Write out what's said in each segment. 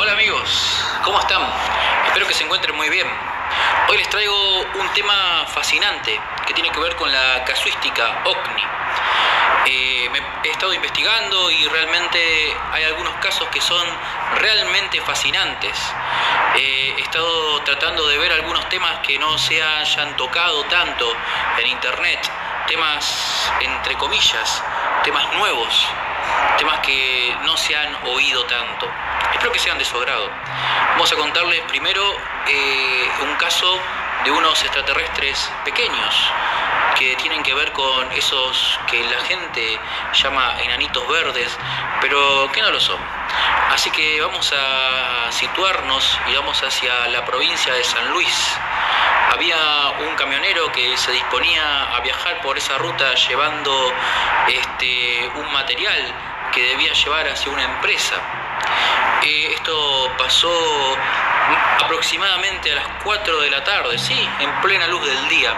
Hola amigos, ¿cómo están? Espero que se encuentren muy bien. Hoy les traigo un tema fascinante que tiene que ver con la casuística OCNI. Eh, me he estado investigando y realmente hay algunos casos que son realmente fascinantes. Eh, he estado tratando de ver algunos temas que no se hayan tocado tanto en internet, temas entre comillas, temas nuevos, temas que no se han oído tanto. Espero que sean de su agrado. Vamos a contarles primero eh, un caso de unos extraterrestres pequeños que tienen que ver con esos que la gente llama enanitos verdes, pero que no lo son. Así que vamos a situarnos y vamos hacia la provincia de San Luis. Había un camionero que se disponía a viajar por esa ruta llevando este, un material que debía llevar hacia una empresa. Eh, esto pasó aproximadamente a las 4 de la tarde, sí, en plena luz del día.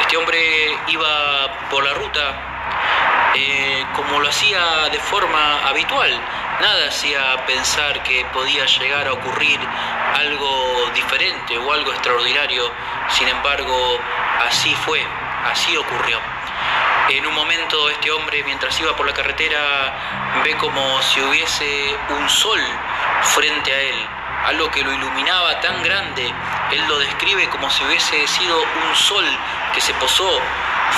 Este hombre iba por la ruta eh, como lo hacía de forma habitual. Nada hacía pensar que podía llegar a ocurrir algo diferente o algo extraordinario. Sin embargo, así fue, así ocurrió. En un momento este hombre, mientras iba por la carretera, ve como si hubiese un sol frente a él, algo que lo iluminaba tan grande, él lo describe como si hubiese sido un sol que se posó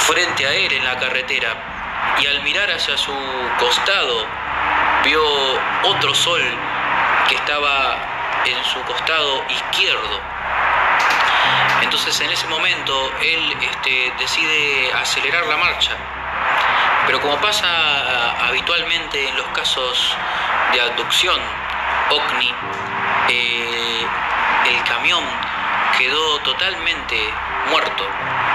frente a él en la carretera. Y al mirar hacia su costado, vio otro sol que estaba en su costado izquierdo. Entonces en ese momento él este, decide acelerar la marcha. Pero como pasa ah, habitualmente en los casos de abducción, OCNI, eh, el camión quedó totalmente muerto,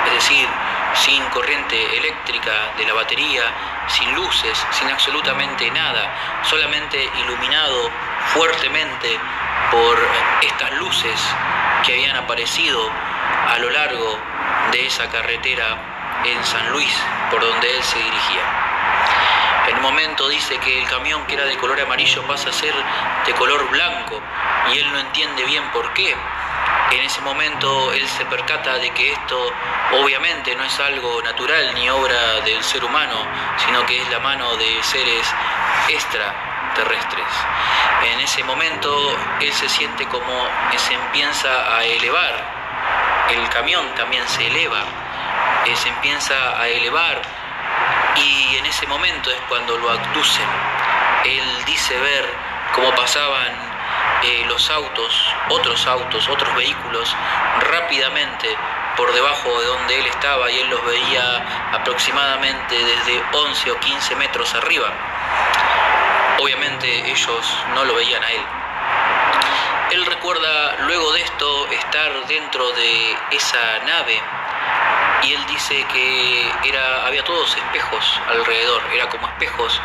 es decir, sin corriente eléctrica de la batería, sin luces, sin absolutamente nada, solamente iluminado fuertemente por estas luces que habían aparecido a lo largo de esa carretera en San Luis, por donde él se dirigía. En un momento dice que el camión que era de color amarillo pasa a ser de color blanco y él no entiende bien por qué. En ese momento él se percata de que esto obviamente no es algo natural ni obra del ser humano, sino que es la mano de seres extraterrestres. En ese momento él se siente como se empieza a elevar, el camión también se eleva, se empieza a elevar y en ese momento es cuando lo abducen. Él dice ver cómo pasaban eh, los autos, otros autos, otros vehículos rápidamente por debajo de donde él estaba y él los veía aproximadamente desde 11 o 15 metros arriba. Obviamente ellos no lo veían a él. Él recuerda luego de esto estar dentro de esa nave y él dice que era, había todos espejos alrededor, era como espejos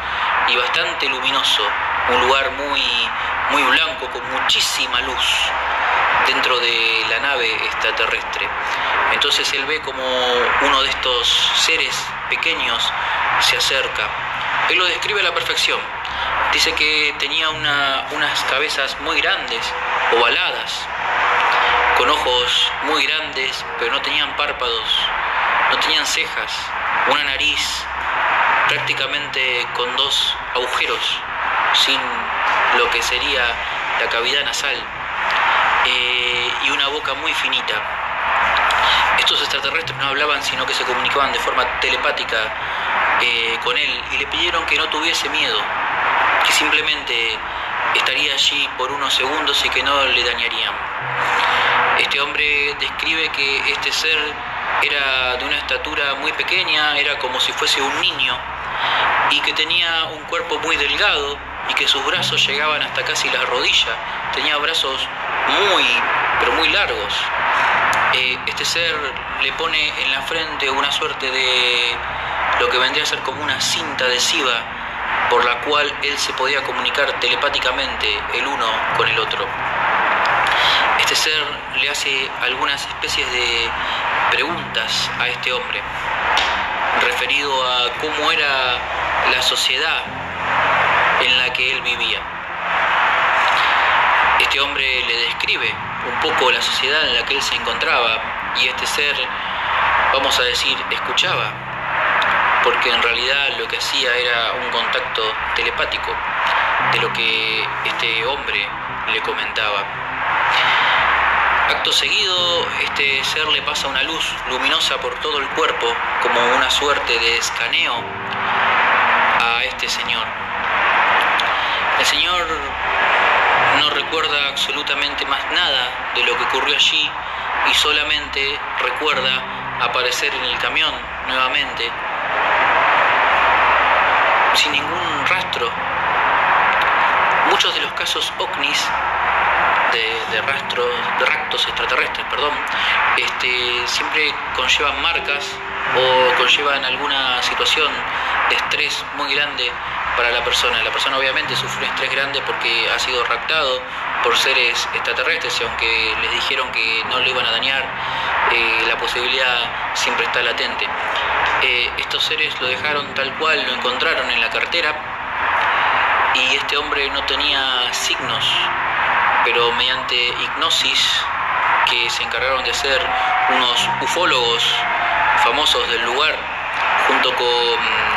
y bastante luminoso, un lugar muy, muy blanco con muchísima luz dentro de la nave extraterrestre. Entonces él ve como uno de estos seres pequeños se acerca. Él lo describe a la perfección. Dice que tenía unas cabezas muy grandes, ovaladas, con ojos muy grandes, pero no tenían párpados, no tenían cejas, una nariz prácticamente con dos agujeros, sin lo que sería la cavidad nasal, eh, y una boca muy finita. Estos extraterrestres no hablaban, sino que se comunicaban de forma telepática eh, con él y le pidieron que no tuviese miedo, que simplemente estaría allí por unos segundos y que no le dañarían. Este hombre describe que este ser era de una estatura muy pequeña, era como si fuese un niño, y que tenía un cuerpo muy delgado y que sus brazos llegaban hasta casi la rodilla, tenía brazos muy, pero muy largos. Eh, este ser le pone en la frente una suerte de lo que vendría a ser como una cinta adhesiva por la cual él se podía comunicar telepáticamente el uno con el otro. Este ser le hace algunas especies de preguntas a este hombre referido a cómo era la sociedad en la que él vivía. Este hombre le describe un poco la sociedad en la que él se encontraba y este ser, vamos a decir, escuchaba, porque en realidad lo que hacía era un contacto telepático de lo que este hombre le comentaba. Acto seguido, este ser le pasa una luz luminosa por todo el cuerpo, como una suerte de escaneo a este señor. El señor no recuerda absolutamente más nada de lo que ocurrió allí y solamente recuerda aparecer en el camión nuevamente sin ningún rastro. Muchos de los casos OVNIs de, rastros, de raptos extraterrestres, perdón, este, siempre conllevan marcas o conllevan alguna situación de estrés muy grande para la persona. La persona obviamente sufre un estrés grande porque ha sido raptado por seres extraterrestres y aunque les dijeron que no le iban a dañar, eh, la posibilidad siempre está latente. Eh, estos seres lo dejaron tal cual, lo encontraron en la cartera y este hombre no tenía signos, pero mediante hipnosis que se encargaron de hacer unos ufólogos famosos del lugar, junto con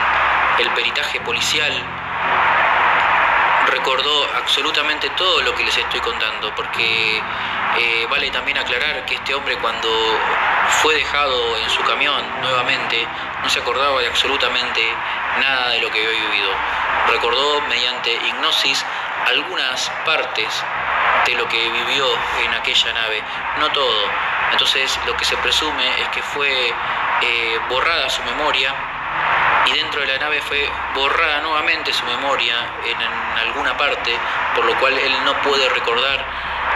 el peritaje policial recordó absolutamente todo lo que les estoy contando, porque eh, vale también aclarar que este hombre cuando fue dejado en su camión nuevamente no se acordaba de absolutamente nada de lo que había vivido. Recordó mediante hipnosis algunas partes de lo que vivió en aquella nave, no todo. Entonces lo que se presume es que fue eh, borrada su memoria y dentro de la nave fue borrada nuevamente su memoria en, alguna parte, por lo cual él no puede recordar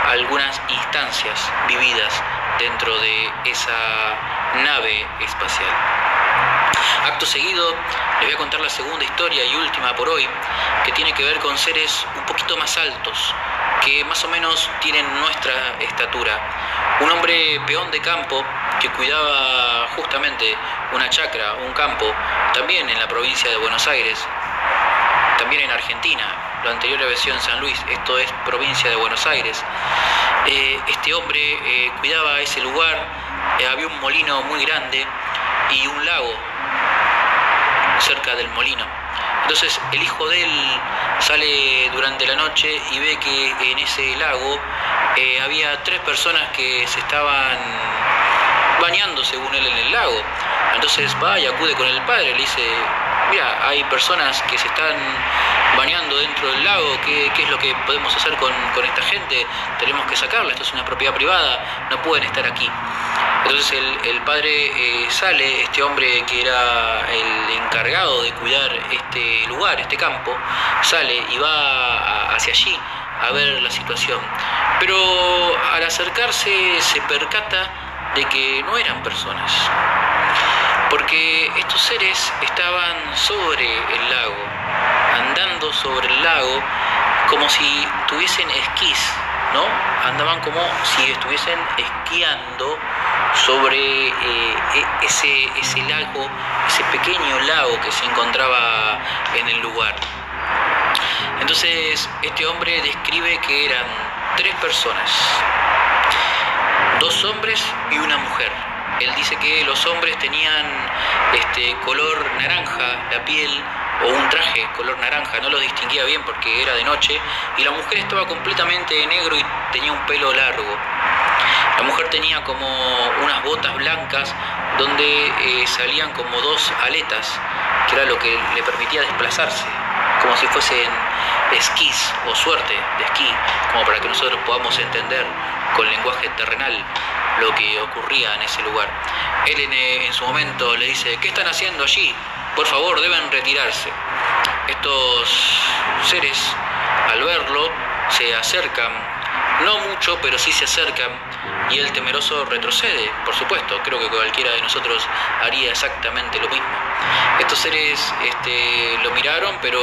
algunas instancias vividas dentro de esa nave espacial. Acto seguido, les voy a contar la segunda historia y última por hoy, que tiene que ver con seres un poquito más altos, que más o menos tienen nuestra estatura. Un hombre peón de campo que cuidaba justamente una chacra, un campo, también en la provincia de Buenos Aires, también en Argentina. Lo anterior había sido en San Luis, esto es provincia de Buenos Aires. Eh, este hombre eh, cuidaba ese lugar, eh, había un molino muy grande y un lago cerca del molino. Entonces el hijo de él sale durante la noche y ve que en ese lago había tres personas que se estaban bañando según él en el lago. Entonces va y acude con el padre, le dice, mira, hay personas que se están bañando dentro del lago, ¿qué, es lo que podemos hacer con, esta gente? Tenemos que sacarla, esto es una propiedad privada, no pueden estar aquí. Entonces el, padre eh, sale, este hombre que era el encargado de cuidar este lugar, este campo, sale y va hacia allí a ver la situación. Pero al acercarse se percata de que no eran personas, porque estos seres estaban sobre el lago, andando sobre el lago como si tuviesen esquís, ¿no? Andaban como si estuviesen esquiando sobre eh, e-, ese, ese lago, ese pequeño lago que se encontraba en el lugar. Entonces este hombre describe que eran tres personas, dos hombres y una mujer. Él dice que los hombres tenían este color naranja, la piel o un traje color naranja, no lo distinguía bien porque era de noche, y la mujer estaba completamente de negro y tenía un pelo largo. La mujer tenía como unas botas blancas donde eh, salían como dos aletas, que era lo que le permitía desplazarse, como si fuesen esquís o suerte de esquí, como para que nosotros podamos entender con lenguaje terrenal lo que ocurría en ese lugar. Él en, su momento le dice, ¿qué están haciendo allí? Por favor, deben retirarse. Estos seres, al verlo, se acercan, no mucho, pero sí se acercan, y el temeroso retrocede, por supuesto, creo que cualquiera de nosotros haría exactamente lo mismo. Estos seres este, lo miraron, pero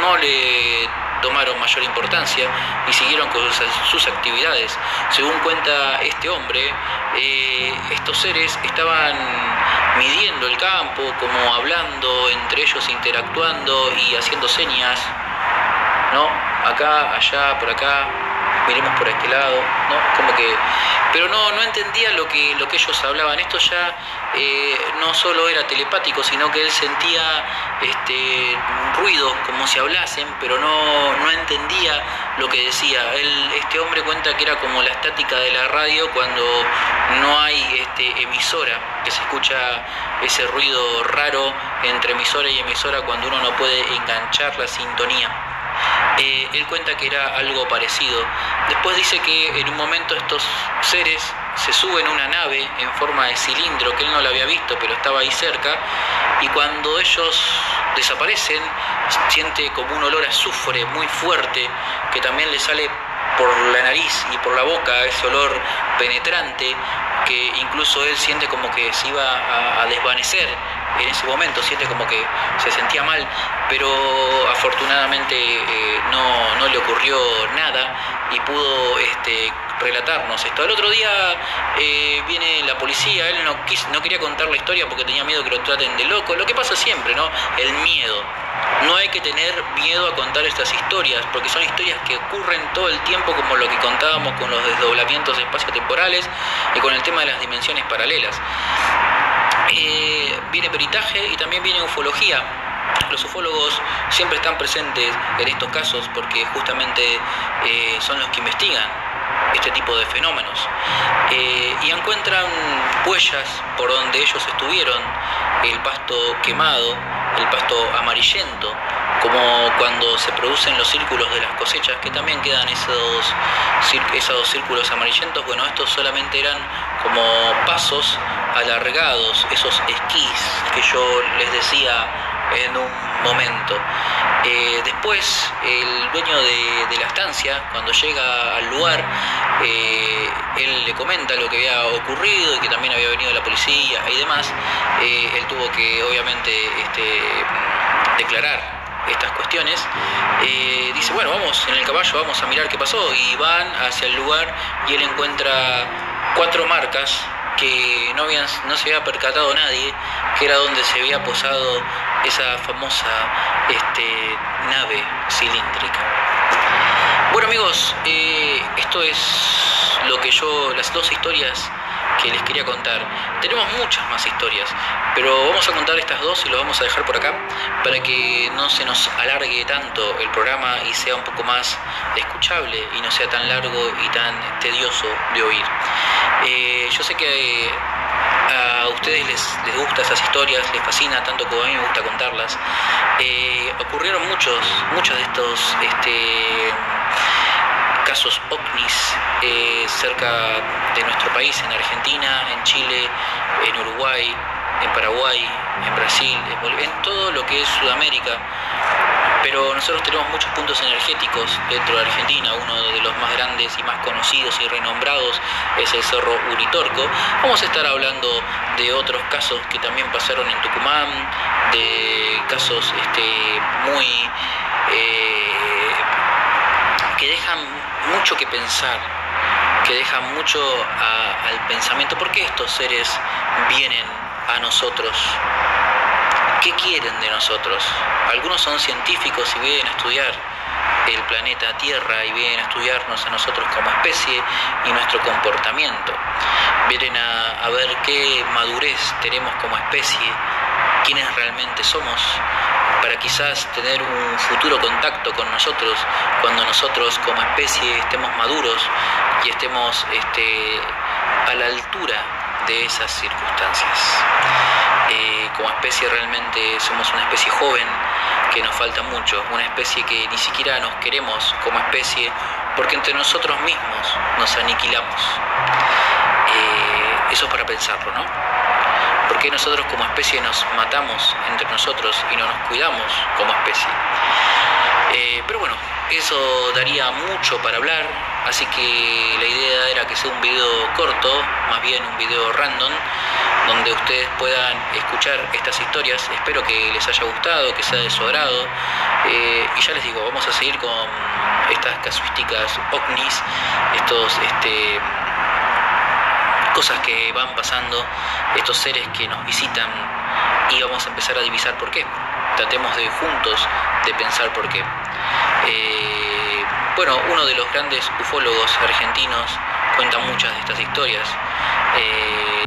no le tomaron mayor importancia y siguieron con sus, actividades. Según cuenta este hombre, eh, estos seres estaban midiendo el campo, como hablando entre ellos, interactuando y haciendo señas, ¿no? Acá, allá, por acá, miremos por este lado, ¿no? Como que, pero no, no entendía lo que, lo que ellos hablaban. Esto ya eh, no solo era telepático, sino que él sentía este, ruidos como si hablasen, pero no, no entendía lo que decía. Él, este hombre cuenta que era como la estática de la radio cuando no hay este, emisora, que se escucha ese ruido raro entre emisora y emisora cuando uno no puede enganchar la sintonía. Eh, él cuenta que era algo parecido. Después dice que en un momento estos seres se suben a una nave en forma de cilindro que él no la había visto, pero estaba ahí cerca, y cuando ellos desaparecen, siente como un olor a azufre muy fuerte que también le sale por la nariz y por la boca, ese olor penetrante que incluso él siente como que se iba a, desvanecer en ese momento, siente como que se sentía mal, pero afortunadamente eh, no, no, le ocurrió nada y pudo este, relatarnos esto. Al otro día eh, viene la policía, él no, no quería contar la historia porque tenía miedo que lo traten de loco, lo que pasa siempre, ¿no? El miedo. No hay que tener miedo a contar estas historias, porque son historias que ocurren todo el tiempo, como lo que contábamos con los desdoblamientos espaciotemporales y con el tema de las dimensiones paralelas. Eh, viene peritaje y también viene ufología. Los ufólogos siempre están presentes en estos casos porque justamente eh, son los que investigan este tipo de fenómenos. Eh, y encuentran huellas por donde ellos estuvieron, el pasto quemado, el pasto amarillento, como cuando se producen los círculos de las cosechas, que también quedan esos, esos círculos amarillentos, bueno, estos solamente eran como pasos alargados, esos esquís que yo les decía en un momento. Eh, después, el dueño de, la estancia, cuando llega al lugar, eh, él le comenta lo que había ocurrido y que también había venido la policía y demás. Eh, él tuvo que, obviamente, este, declarar estas cuestiones, dice, bueno, vamos en el caballo, vamos a mirar qué pasó, y van hacia el lugar y él encuentra cuatro marcas que no, habían, no se había percatado nadie, que era donde se había posado esa famosa este, nave cilíndrica. Bueno amigos, eh, esto es lo que yo, las dos historias que les quería contar. Tenemos muchas más historias, pero vamos a contar estas dos y lo vamos a dejar por acá para que no se nos alargue tanto el programa y sea un poco más escuchable y no sea tan largo y tan tedioso de oír. Eh, yo sé que a ustedes les, les gustan esas historias, les fascina tanto como a mí me gusta contarlas. Eh, ocurrieron muchos, muchos de estos este, casos OVNIs eh, cerca de nuestro país, en Argentina, en Chile, en Uruguay, en Paraguay, en Brasil, en todo lo que es Sudamérica pero nosotros tenemos muchos puntos energéticos dentro de Argentina, uno de los más grandes y más conocidos y renombrados es el Cerro Uritorco. Vamos a estar hablando de otros casos que también pasaron en Tucumán, de casos este, muy... Eh, que dejan mucho que pensar, que dejan mucho al pensamiento. ¿Por qué estos seres vienen a nosotros? ¿Qué quieren de nosotros? Algunos son científicos y vienen a estudiar el planeta Tierra y vienen a estudiarnos a nosotros como especie y nuestro comportamiento. Vienen a, ver qué madurez tenemos como especie, quiénes realmente somos, para quizás tener un futuro contacto con nosotros cuando nosotros como especie estemos maduros y estemos este, a la altura de esas circunstancias. Eh, como especie realmente somos una especie joven que nos falta mucho, una especie que ni siquiera nos queremos como especie porque entre nosotros mismos nos aniquilamos. Eh, eso es para pensarlo, ¿no? Porque nosotros como especie nos matamos entre nosotros y no nos cuidamos como especie? Eh, pero bueno, eso daría mucho para hablar, así que la idea era que sea un video corto, más bien un video random, donde ustedes puedan escuchar estas historias. Espero que les haya gustado, que sea de su agrado. Eh, y ya les digo, vamos a seguir con estas casuísticas ovnis, estos este, cosas que van pasando, estos seres que nos visitan y vamos a empezar a divisar por qué. Tratemos de juntos de pensar por qué. Eh, bueno, uno de los grandes ufólogos argentinos cuenta muchas de estas historias. Eh,